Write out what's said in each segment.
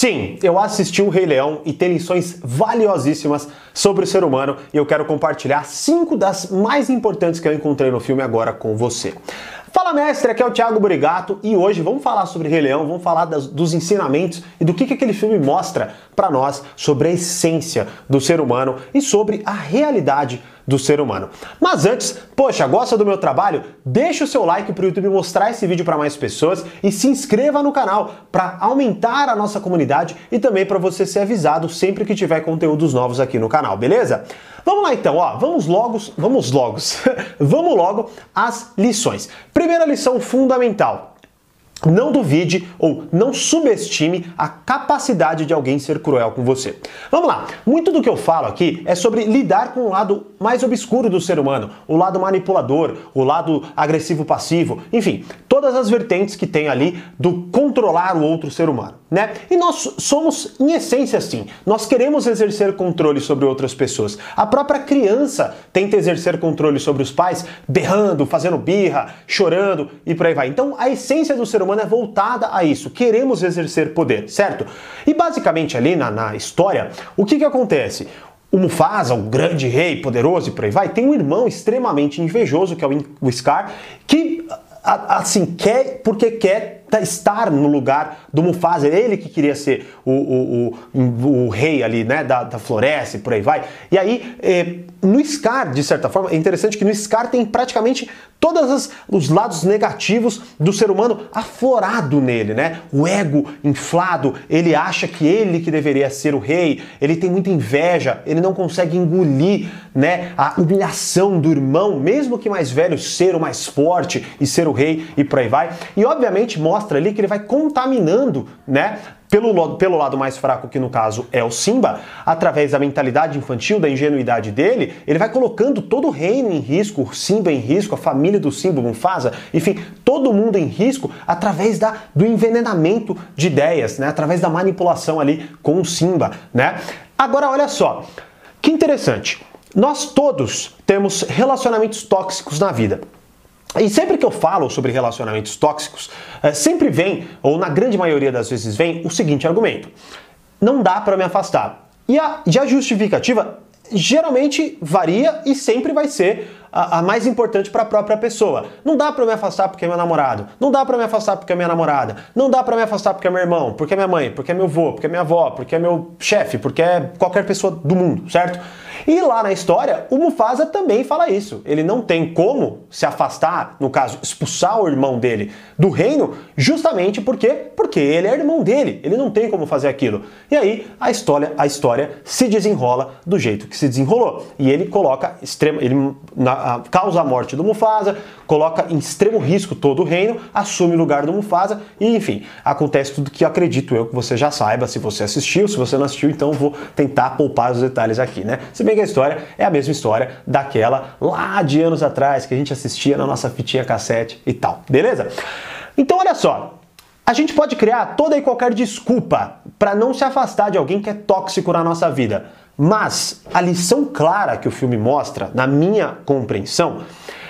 Sim, eu assisti o Rei Leão e tem lições valiosíssimas sobre o ser humano e eu quero compartilhar cinco das mais importantes que eu encontrei no filme agora com você. Fala mestre, aqui é o Thiago Burigato e hoje vamos falar sobre Rei Leão, vamos falar das, dos ensinamentos e do que, que aquele filme mostra para nós sobre a essência do ser humano e sobre a realidade do ser humano. Mas antes, poxa, gosta do meu trabalho? Deixa o seu like para o YouTube mostrar esse vídeo para mais pessoas e se inscreva no canal para aumentar a nossa comunidade e também para você ser avisado sempre que tiver conteúdos novos aqui no canal, beleza? Vamos lá então, ó, vamos logo, vamos logo, vamos logo às lições. Primeira lição fundamental. Não duvide ou não subestime a capacidade de alguém ser cruel com você. Vamos lá, muito do que eu falo aqui é sobre lidar com o lado mais obscuro do ser humano, o lado manipulador, o lado agressivo-passivo, enfim, todas as vertentes que tem ali do controlar o outro ser humano, né? E nós somos, em essência, assim, nós queremos exercer controle sobre outras pessoas. A própria criança tenta exercer controle sobre os pais, berrando, fazendo birra, chorando e por aí vai. Então, a essência do ser humano é voltada a isso. Queremos exercer poder, certo? E basicamente ali na, na história, o que que acontece? O Mufasa, o grande rei poderoso e por aí vai, tem um irmão extremamente invejoso, que é o Scar, que assim quer porque quer estar no lugar do Mufasa, ele que queria ser o, o, o, o rei ali, né, da, da, floresta e por aí vai. E aí, eh, no Scar, de certa forma, é interessante que no Scar tem praticamente todos os lados negativos do ser humano aflorado nele, né? O ego inflado, ele acha que ele que deveria ser o rei, ele tem muita inveja, ele não consegue engolir, né, a humilhação do irmão, mesmo que mais velho, ser o mais forte e ser o rei e por aí vai. E obviamente mostra ali que ele vai contaminando, né? Pelo, pelo lado mais fraco, que no caso é o Simba, através da mentalidade infantil, da ingenuidade dele, ele vai colocando todo o reino em risco, o Simba em risco, a família do Simba, Mufasa, enfim, todo mundo em risco através da, do envenenamento de ideias, né? através da manipulação ali com o Simba. Né? Agora, olha só, que interessante. Nós todos temos relacionamentos tóxicos na vida. E sempre que eu falo sobre relacionamentos tóxicos, é, sempre vem, ou na grande maioria das vezes vem, o seguinte argumento: não dá para me afastar. E a, e a justificativa geralmente varia e sempre vai ser a, a mais importante para a própria pessoa. Não dá para me afastar porque é meu namorado. Não dá para me afastar porque é minha namorada. Não dá para me afastar porque é meu irmão, porque é minha mãe, porque é meu avô, porque é minha avó, porque é meu chefe, porque é qualquer pessoa do mundo, certo? E lá na história, o Mufasa também fala isso. Ele não tem como se afastar, no caso, expulsar o irmão dele do reino, justamente porque porque ele é irmão dele. Ele não tem como fazer aquilo. E aí a história, a história se desenrola do jeito que se desenrolou. E ele coloca extremo, ele na, a, causa a morte do Mufasa, coloca em extremo risco todo o reino, assume o lugar do Mufasa e, enfim, acontece tudo que acredito eu que você já saiba se você assistiu. Se você não assistiu, então vou tentar poupar os detalhes aqui, né? Se bem que a história é a mesma história daquela lá de anos atrás que a gente assistia na nossa fitinha cassete e tal, beleza? Então, olha só, a gente pode criar toda e qualquer desculpa para não se afastar de alguém que é tóxico na nossa vida. Mas a lição clara que o filme mostra, na minha compreensão,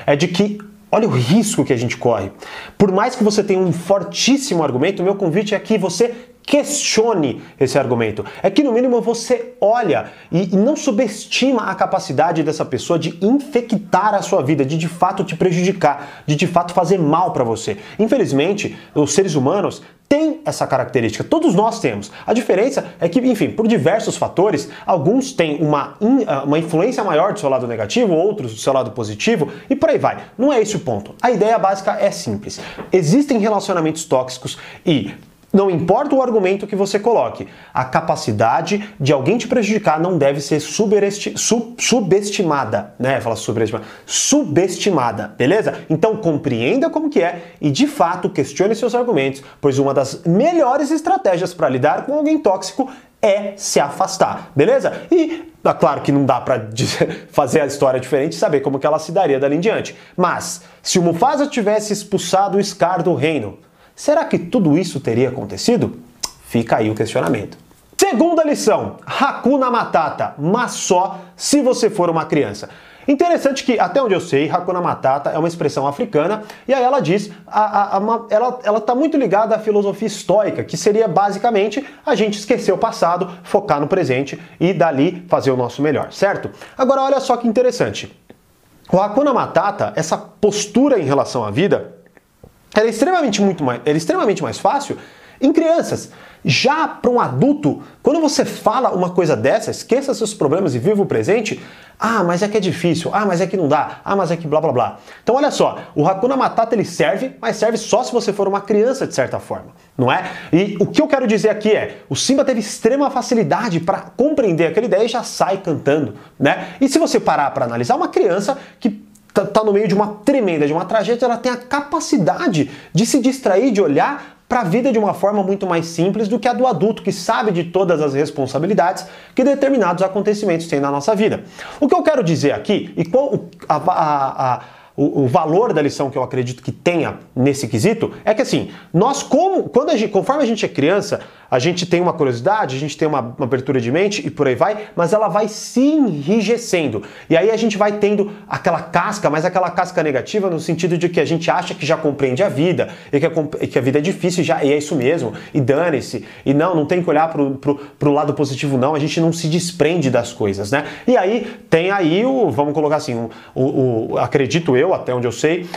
é de que olha o risco que a gente corre. Por mais que você tenha um fortíssimo argumento, o meu convite é que você questione esse argumento. É que no mínimo você olha e, não subestima a capacidade dessa pessoa de infectar a sua vida, de de fato te prejudicar, de de fato fazer mal para você. Infelizmente, os seres humanos têm essa característica, todos nós temos. A diferença é que, enfim, por diversos fatores, alguns têm uma, in, ah, uma influência maior do seu lado negativo, outros do seu lado positivo, e por aí vai. Não é esse o ponto. A ideia básica é simples. Existem relacionamentos tóxicos e não importa o argumento que você coloque, a capacidade de alguém te prejudicar não deve ser sub subestimada, né? Fala subestimada, subestimada, beleza? Então compreenda como que é e de fato questione seus argumentos, pois uma das melhores estratégias para lidar com alguém tóxico é se afastar, beleza? E é claro que não dá para fazer a história diferente e saber como que ela se daria dali em diante. Mas se o Mufasa tivesse expulsado o Scar do reino, Será que tudo isso teria acontecido? Fica aí o questionamento. Segunda lição: Hakuna Matata, mas só se você for uma criança. Interessante que, até onde eu sei, Hakuna Matata é uma expressão africana, e aí ela diz, a, a, a, ela, ela tá muito ligada à filosofia estoica, que seria basicamente a gente esquecer o passado, focar no presente e dali fazer o nosso melhor, certo? Agora olha só que interessante. O Hakuna Matata, essa postura em relação à vida, ela é extremamente, muito mais, ela é extremamente mais fácil em crianças. Já para um adulto, quando você fala uma coisa dessa, esqueça seus problemas e viva o presente. Ah, mas é que é difícil. Ah, mas é que não dá. Ah, mas é que blá blá blá. Então olha só, o Hakuna Matata ele serve, mas serve só se você for uma criança de certa forma, não é? E o que eu quero dizer aqui é, o Simba teve extrema facilidade para compreender aquela ideia e já sai cantando, né? E se você parar para analisar, uma criança que tá, tá no meio de uma tremenda, de uma tragédia, ela tem a capacidade de se distrair, de olhar para a vida de uma forma muito mais simples do que a do adulto que sabe de todas as responsabilidades que determinados acontecimentos têm na nossa vida. O que eu quero dizer aqui e qual a, a, a o, o, valor da lição que eu acredito que tenha nesse quesito é que assim, nós como, quando a gente, conforme a gente é criança, a gente tem uma curiosidade, a gente tem uma, uma, abertura de mente e por aí vai, mas ela vai se enrijecendo. E aí a gente vai tendo aquela casca, mas aquela casca negativa no sentido de que a gente acha que já compreende a vida e que a, e que a vida é difícil já, e é isso mesmo, e dane-se, e não, não tem que olhar pro, pro, pro lado positivo não, a gente não se desprende das coisas, né? E aí tem aí o, vamos colocar assim, o, o acredito eu, até onde eu sei,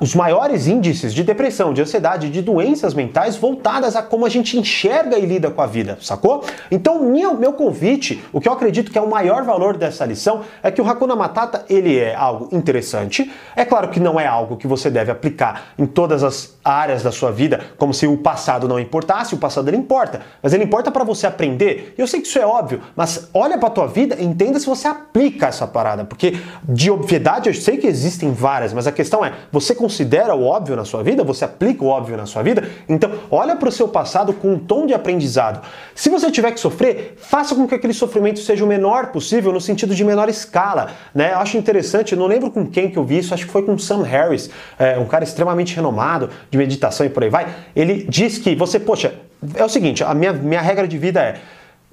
os maiores índices de depressão, de ansiedade, de doenças mentais voltadas a como a gente enxerga e lida com a vida, sacou? Então, meu, meu convite, o que eu acredito que é o maior valor dessa lição, é que o Hakuna Matata, ele é algo interessante, é claro que não é algo que você deve aplicar em todas as áreas da sua vida, como se o passado não importasse, o passado ele importa, mas ele importa para você aprender. Eu sei que isso é óbvio, mas olha para tua vida e entenda se você aplica essa parada, porque de obviedade eu sei que existem várias áreas, mas a questão é, você considera o óbvio na sua vida? Você aplica o óbvio na sua vida? Então, olha para o seu passado com um tom de aprendizado. Se você tiver que sofrer, faça com que aquele sofrimento seja o menor possível, no sentido de menor escala. Né? Eu acho interessante, não lembro com quem que eu vi isso, acho que foi com Sam Harris, é, um cara extremamente renomado de meditação e por aí vai. Ele diz que você, poxa, é o seguinte, a minha, minha regra de vida é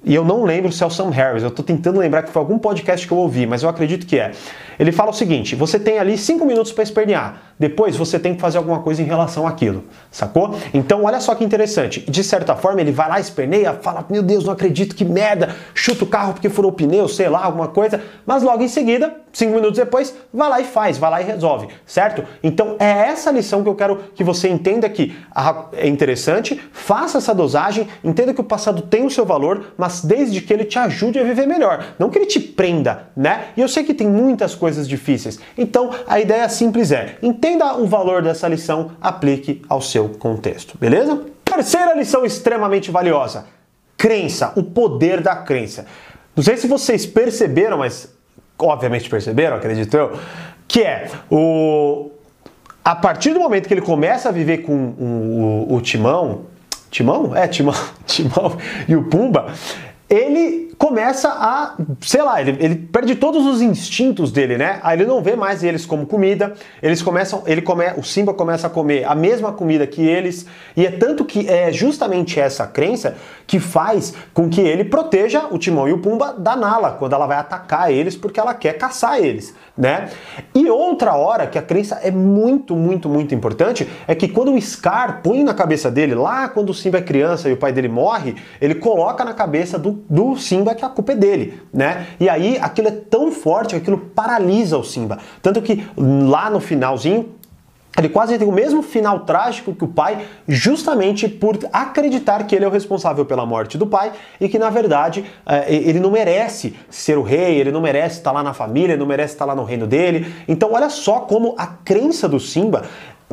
e eu não lembro se é o Sam Harris, eu estou tentando lembrar que foi algum podcast que eu ouvi, mas eu acredito que é. Ele fala o seguinte: você tem ali cinco minutos para espernear. Depois você tem que fazer alguma coisa em relação àquilo, sacou? Então olha só que interessante. De certa forma ele vai lá, esperneia, fala: Meu Deus, não acredito, que merda, chuta o carro porque furou o pneu, sei lá, alguma coisa. Mas logo em seguida, cinco minutos depois, vai lá e faz, vai lá e resolve, certo? Então é essa lição que eu quero que você entenda que é interessante, faça essa dosagem, entenda que o passado tem o seu valor, mas desde que ele te ajude a viver melhor, não que ele te prenda, né? E eu sei que tem muitas coisas difíceis. Então a ideia simples é: Entenda o valor dessa lição, aplique ao seu contexto, beleza? Terceira lição extremamente valiosa: crença, o poder da crença. Não sei se vocês perceberam, mas obviamente perceberam, acredito eu, que é o a partir do momento que ele começa a viver com o, o, o Timão, Timão? É, Timão, Timão e o Pumba, ele começa a, sei lá, ele, ele, perde todos os instintos dele, né? Aí ele não vê mais eles como comida, eles começam, ele come, o Simba começa a comer a mesma comida que eles, e é tanto que é justamente essa crença que faz com que ele proteja o Timão e o Pumba da Nala quando ela vai atacar eles porque ela quer caçar eles, né? E outra hora que a crença é muito, muito, muito importante é que quando o Scar põe na cabeça dele, lá quando o Simba é criança e o pai dele morre, ele coloca na cabeça do, do Simba que a culpa é dele, né? E aí aquilo é tão forte que aquilo paralisa o Simba. Tanto que lá no finalzinho, ele quase tem o mesmo final trágico que o pai, justamente por acreditar que ele é o responsável pela morte do pai e que, na verdade, é, ele não merece ser o rei, ele não merece estar lá na família, ele não merece estar lá no reino dele. Então, olha só como a crença do Simba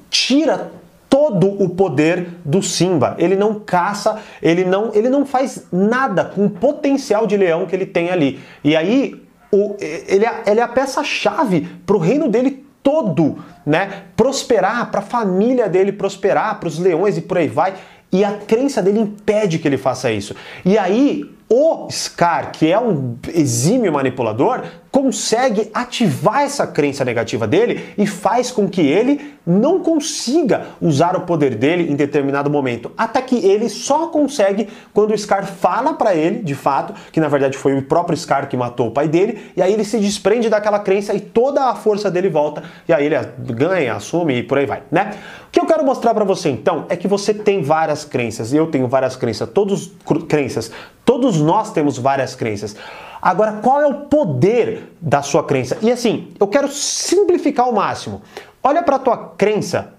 tira todo o poder do Simba. Ele não caça, ele não, ele não faz nada com o potencial de leão que ele tem ali. E aí o, ele, é, ele é a peça-chave para o reino dele todo, né? Prosperar, para a família dele prosperar, para os leões e por aí vai. e a crença dele impede que ele faça isso. E aí o Scar, que é um exímio manipulador, consegue ativar essa crença negativa dele e faz com que ele não consiga usar o poder dele em determinado momento, até que ele só consegue quando o Scar fala para ele, de fato, que na verdade foi o próprio Scar que matou o pai dele, e aí ele se desprende daquela crença e toda a força dele volta, e aí ele ganha, assume e por aí vai, né? Que eu quero mostrar para você então é que você tem várias crenças, eu tenho várias crenças, todos crenças, todos nós temos várias crenças. Agora, qual é o poder da sua crença? E assim, eu quero simplificar ao máximo. Olha para tua crença,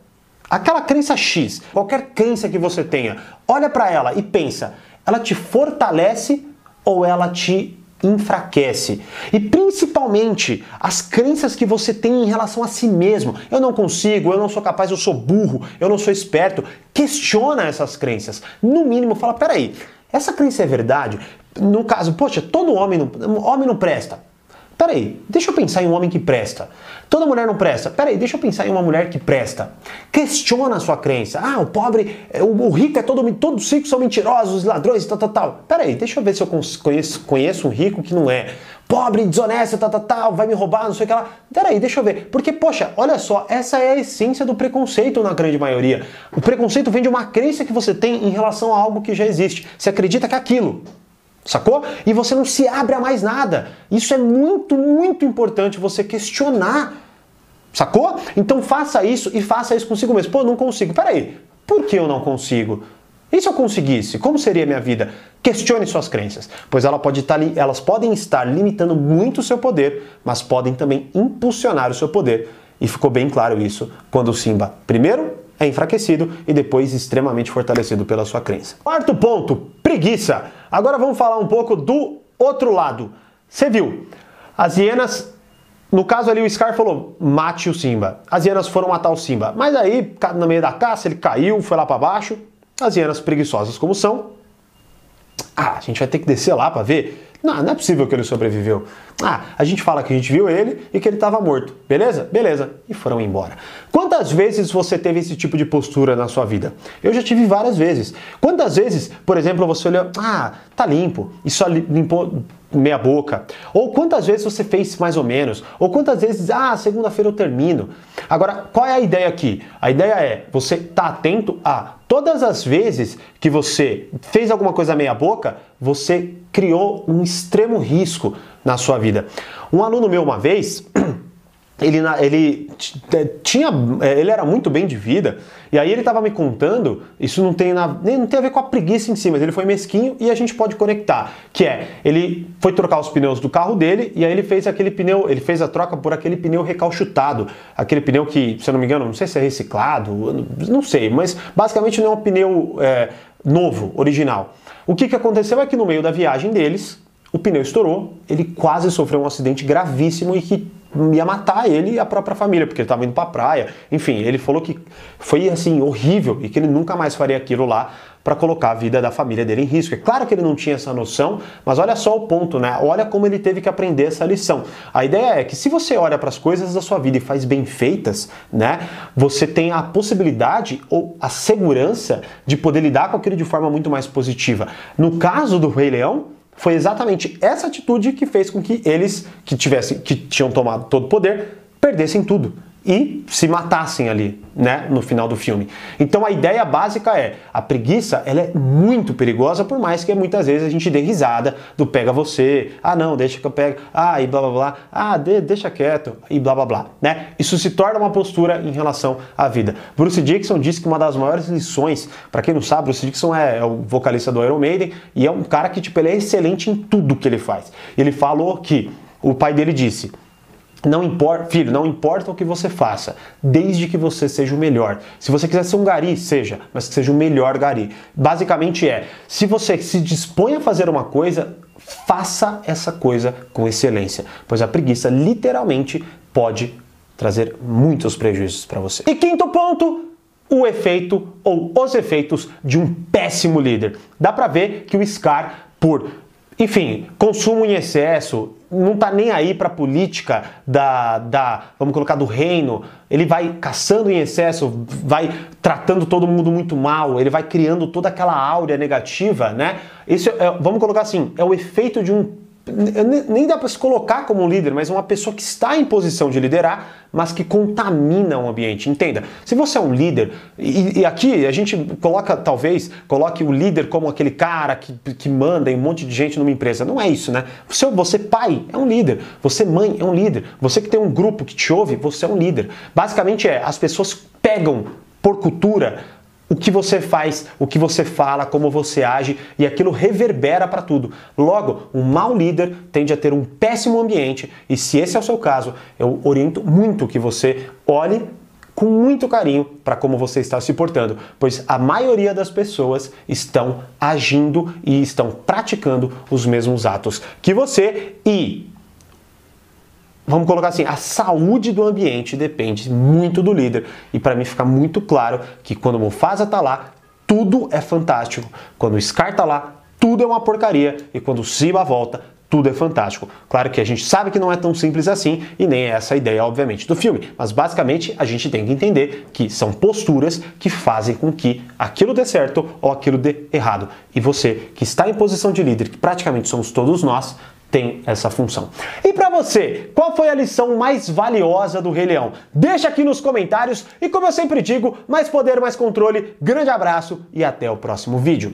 aquela crença X, qualquer crença que você tenha, olha para ela e pensa, ela te fortalece ou ela te enfraquece. E principalmente as crenças que você tem em relação a si mesmo. Eu não consigo, eu não sou capaz, eu sou burro, eu não sou esperto. Questiona essas crenças. No mínimo, fala: peraí, essa crença é verdade? No caso, poxa, todo homem não, homem não presta. Peraí, deixa eu pensar em um homem que presta. Toda mulher não presta. Peraí, deixa eu pensar em uma mulher que presta. Questiona a sua crença. Ah, o pobre, é, o, rico é todo, todos os ricos são mentirosos, ladrões, tal, tal, tal. Peraí, deixa eu ver se eu conheço, conheço um rico que não é. Pobre, desonesto, tal, tal, tal, vai me roubar, não sei o que lá. Peraí, deixa eu ver. Porque, poxa, olha só, essa é a essência do preconceito na grande maioria. O preconceito vem de uma crença que você tem em relação a algo que já existe. Você acredita que é aquilo. Sacou? E você não se abre a mais nada. Isso é muito, muito importante você questionar. Sacou? Então faça isso e faça isso consigo mesmo. Pô, não consigo. Peraí, por que eu não consigo? E se eu conseguisse? Como seria minha vida? Questione suas crenças, pois ela pode estar, elas podem estar limitando muito o seu poder, mas podem também impulsionar o seu poder. E ficou bem claro isso quando o Simba, primeiro, é enfraquecido e depois extremamente fortalecido pela sua crença. Quarto ponto, preguiça. Agora vamos falar um pouco do outro lado. Você viu, as hienas, no caso ali o Scar falou, mate o Simba. As hienas foram matar o Simba, mas aí no meio da caça ele caiu, foi lá para baixo. As hienas preguiçosas como são, ah, a gente vai ter que descer lá para ver não, não é possível que ele sobreviveu. Ah, a gente fala que a gente viu ele e que ele estava morto. Beleza? Beleza. E foram embora. Quantas vezes você teve esse tipo de postura na sua vida? Eu já tive várias vezes. Quantas vezes, por exemplo, você olhou, ah, tá limpo, e só limpou meia boca? Ou quantas vezes você fez mais ou menos? Ou quantas vezes, ah, segunda-feira eu termino? Agora, qual é a ideia aqui? A ideia é você tá atento a todas as vezes que você fez alguma coisa meia boca, você criou um extremo risco na sua vida. Um aluno meu uma vez, ele, ele tinha, é, ele era muito bem de vida, e aí ele estava me contando, isso não tem, na, não tem a ver com a preguiça em si, mas ele foi mesquinho e a gente pode conectar, que é, ele foi trocar os pneus do carro dele, e aí ele fez aquele pneu, ele fez a troca por aquele pneu recalchutado, aquele pneu que, se eu não me engano, não sei se é reciclado, não sei, mas basicamente não é um pneu é, novo, original. O que, que aconteceu é que no meio da viagem deles, o pneu estourou, ele quase sofreu um acidente gravíssimo e que ia matar ele e a própria família, porque ele estava indo para a praia. Enfim, ele falou que foi assim horrível e que ele nunca mais faria aquilo lá para colocar a vida da família dele em risco. É claro que ele não tinha essa noção, mas olha só o ponto, né? Olha como ele teve que aprender essa lição. A ideia é que se você olha para as coisas da sua vida e faz bem feitas, né? Você tem a possibilidade ou a segurança de poder lidar com aquilo de forma muito mais positiva. No caso do Rei Leão, foi exatamente essa atitude que fez com que eles que tivessem que tinham tomado todo o poder perdessem tudo e se matassem ali, né, no final do filme. Então a ideia básica é, a preguiça, ela é muito perigosa, por mais que muitas vezes a gente dê risada do pega você, ah não, deixa que eu pego, ah, e blá blá blá, ah, de, deixa quieto, e blá blá blá, né? Isso se torna uma postura em relação à vida. Bruce Dixon disse que uma das maiores lições, para quem não sabe, Bruce Dixon é, é, o vocalista do Iron Maiden e é um cara que, tipo, ele é excelente em tudo que ele faz. Ele falou que o pai dele disse, não importa, filho, não importa o que você faça, desde que você seja o melhor. Se você quiser ser um gari, seja, mas que seja o melhor gari. Basicamente é, se você se dispõe a fazer uma coisa, faça essa coisa com excelência, pois a preguiça literalmente pode trazer muitos prejuízos para você. E quinto ponto, o efeito ou os efeitos de um péssimo líder. Dá para ver que o Scar por enfim, consumo em excesso, não tá nem aí para a política da, da, vamos colocar, do reino. Ele vai caçando em excesso, vai tratando todo mundo muito mal, ele vai criando toda aquela áurea negativa, né? Isso é, vamos colocar assim, é o efeito de um nem dá para se colocar como um líder, mas uma pessoa que está em posição de liderar, mas que contamina o ambiente. Entenda, se você é um líder, e, e aqui a gente coloca, talvez, coloque o líder como aquele cara que, que manda em um monte de gente numa empresa. Não é isso, né? Você, você, pai, é um líder. Você, mãe, é um líder. Você que tem um grupo que te ouve, você é um líder. Basicamente é, as pessoas pegam por cultura o que você faz, o que você fala, como você age e aquilo reverbera para tudo. Logo, um mau líder tende a ter um péssimo ambiente e se esse é o seu caso, eu oriento muito que você olhe com muito carinho para como você está se portando, pois a maioria das pessoas estão agindo e estão praticando os mesmos atos que você e vamos colocar assim, a saúde do ambiente depende muito do líder. E para mim fica muito claro que quando o Mufasa tá lá, tudo é fantástico. Quando o Scar tá lá, tudo é uma porcaria. E quando o Simba volta, tudo é fantástico. Claro que a gente sabe que não é tão simples assim e nem é essa a ideia, obviamente, do filme. Mas basicamente a gente tem que entender que são posturas que fazem com que aquilo dê certo ou aquilo dê errado. E você, que está em posição de líder, que praticamente somos todos nós, tem essa função. E para você, qual foi a lição mais valiosa do Rei Leão? Deixa aqui nos comentários e como eu sempre digo, mais poder, mais controle. Grande abraço e até o próximo vídeo.